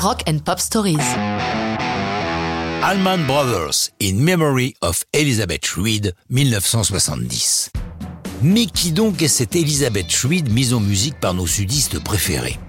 Rock and Pop Stories. Allman Brothers, In Memory of Elizabeth Reed, 1970. Mais qui donc est cette Elizabeth Reed mise en musique par nos sudistes préférés?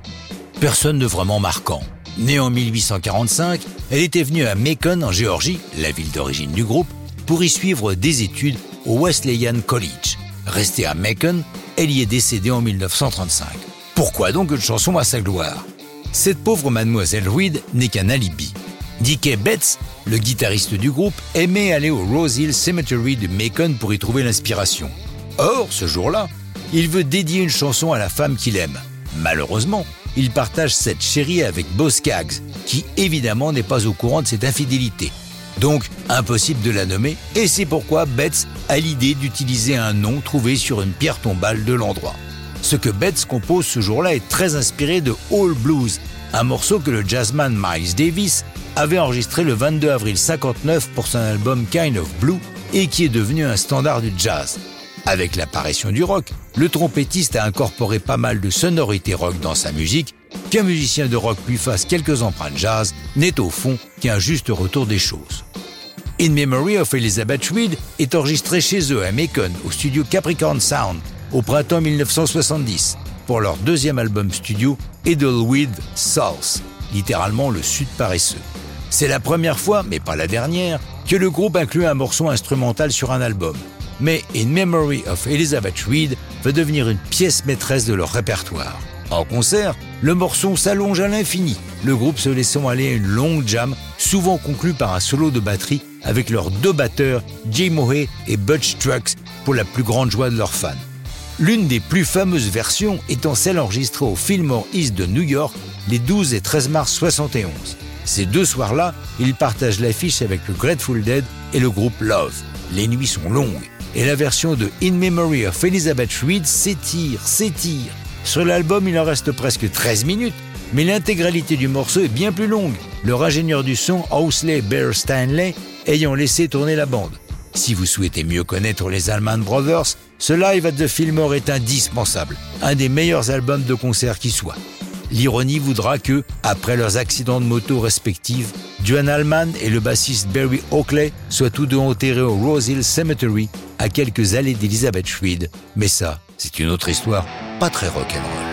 Personne de vraiment marquant. Née en 1845, elle était venue à Macon en Géorgie, la ville d'origine du groupe, pour y suivre des études au Wesleyan College. Restée à Macon, elle y est décédée en 1935. Pourquoi donc une chanson à sa gloire? Cette pauvre mademoiselle Reed n'est qu'un alibi. Dickie Betts, le guitariste du groupe, aimait aller au Rose Hill Cemetery de Macon pour y trouver l'inspiration. Or, ce jour-là, il veut dédier une chanson à la femme qu'il aime. Malheureusement, il partage cette chérie avec Bo Skaggs, qui évidemment n'est pas au courant de cette infidélité. Donc, impossible de la nommer, et c'est pourquoi Betts a l'idée d'utiliser un nom trouvé sur une pierre tombale de l'endroit. Ce que Betts compose ce jour-là est très inspiré de All Blues, un morceau que le jazzman Miles Davis avait enregistré le 22 avril 59 pour son album Kind of Blue et qui est devenu un standard du jazz. Avec l'apparition du rock, le trompettiste a incorporé pas mal de sonorités rock dans sa musique, qu'un musicien de rock lui fasse quelques empreintes jazz n'est au fond qu'un juste retour des choses. In Memory of Elizabeth Reed est enregistré chez eux à Macon au studio Capricorn Sound au printemps 1970 pour leur deuxième album studio Idleweed South, littéralement le sud paresseux. C'est la première fois, mais pas la dernière, que le groupe inclut un morceau instrumental sur un album mais In Memory of Elizabeth Reed va devenir une pièce maîtresse de leur répertoire. En concert, le morceau s'allonge à l'infini, le groupe se laissant aller à une longue jam, souvent conclue par un solo de batterie avec leurs deux batteurs, Jay Mohe et Butch Trucks, pour la plus grande joie de leurs fans. L'une des plus fameuses versions étant celle enregistrée au Fillmore East de New York les 12 et 13 mars 71. Ces deux soirs-là, ils partagent l'affiche avec le Grateful Dead et le groupe Love. Les nuits sont longues et la version de In Memory of Elizabeth Reed s'étire, s'étire. Sur l'album, il en reste presque 13 minutes, mais l'intégralité du morceau est bien plus longue, leur ingénieur du son, Housley Bear Stanley, ayant laissé tourner la bande. Si vous souhaitez mieux connaître les Allman Brothers, ce live at the Fillmore est indispensable, un des meilleurs albums de concert qui soit. L'ironie voudra que, après leurs accidents de moto respectifs, Duane Allman et le bassiste Barry Oakley soient tous deux enterrés au Rose Hill Cemetery à quelques allées d'Elizabeth Reed. Mais ça, c'est une autre histoire, pas très rock'n'roll.